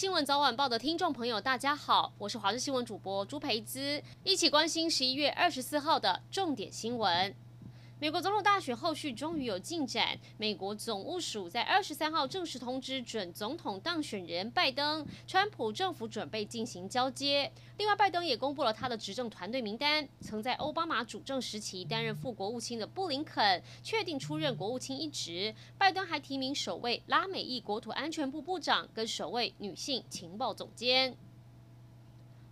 新闻早晚报的听众朋友，大家好，我是华视新闻主播朱培姿，一起关心十一月二十四号的重点新闻。美国总统大选后续终于有进展。美国总务署在二十三号正式通知准总统当选人拜登，川普政府准备进行交接。另外，拜登也公布了他的执政团队名单，曾在奥巴马主政时期担任副国务卿的布林肯确定出任国务卿一职。拜登还提名首位拉美裔国土安全部部长跟首位女性情报总监。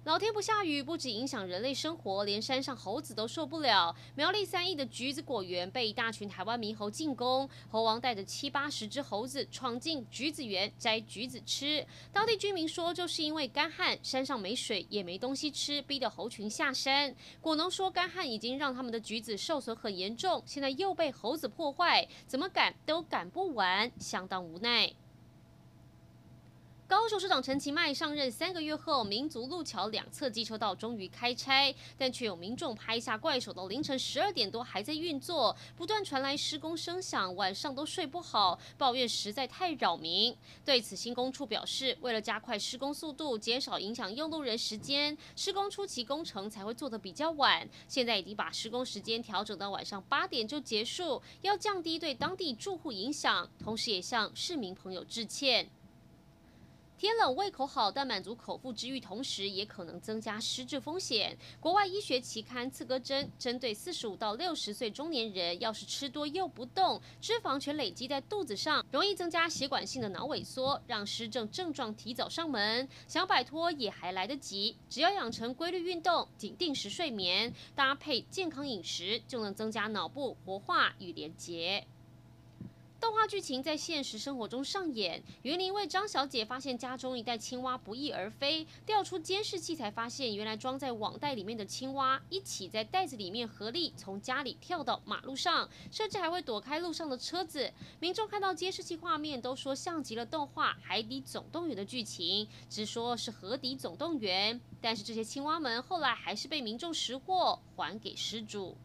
老天不下雨，不止影响人类生活，连山上猴子都受不了。苗栗三义的橘子果园被一大群台湾猕猴进攻，猴王带着七八十只猴子闯进橘子园摘橘子吃。当地居民说，就是因为干旱，山上没水也没东西吃，逼得猴群下山。果农说，干旱已经让他们的橘子受损很严重，现在又被猴子破坏，怎么赶都赶不完，相当无奈。高雄市长陈其迈上任三个月后，民族路桥两侧机车道终于开拆，但却有民众拍下怪手到凌晨十二点多还在运作，不断传来施工声响，晚上都睡不好，抱怨实在太扰民。对此，新工处表示，为了加快施工速度，减少影响用路人时间，施工初期工程才会做得比较晚，现在已经把施工时间调整到晚上八点就结束，要降低对当地住户影响，同时也向市民朋友致歉。天冷胃口好，但满足口腹之欲，同时也可能增加失智风险。国外医学期刊《刺胳针》针对四十五到六十岁中年人，要是吃多又不动，脂肪全累积在肚子上，容易增加血管性的脑萎缩，让失症症状提早上门。想摆脱也还来得及，只要养成规律运动、仅定时睡眠，搭配健康饮食，就能增加脑部活化与连结。动画剧情在现实生活中上演。云林为张小姐发现家中一袋青蛙不翼而飞，调出监视器才发现，原来装在网袋里面的青蛙一起在袋子里面合力从家里跳到马路上，甚至还会躲开路上的车子。民众看到监视器画面，都说像极了动画《海底总动员》的剧情，直说是河底总动员。但是这些青蛙们后来还是被民众识货，还给失主。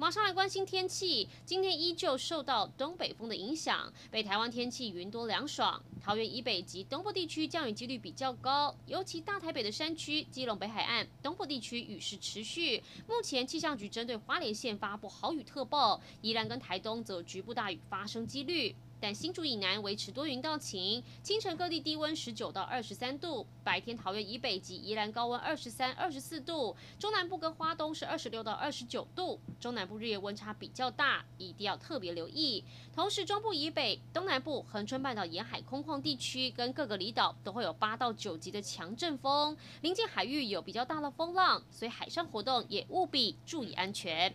马上来关心天气，今天依旧受到东北风的影响，北台湾天气云多凉爽，桃园以北及东部地区降雨几率比较高，尤其大台北的山区、基隆北海岸、东部地区雨势持续。目前气象局针对花莲县发布豪雨特报，宜兰跟台东则局部大雨发生几率。但新竹以南维持多云到晴，清晨各地低温十九到二十三度，白天桃园以北及宜兰高温二十三、二十四度，中南部跟花东是二十六到二十九度，中南部日夜温差比较大，一定要特别留意。同时，中部以北、东南部、恒春半岛沿海空旷地区跟各个离岛都会有八到九级的强阵风，临近海域有比较大的风浪，所以海上活动也务必注意安全。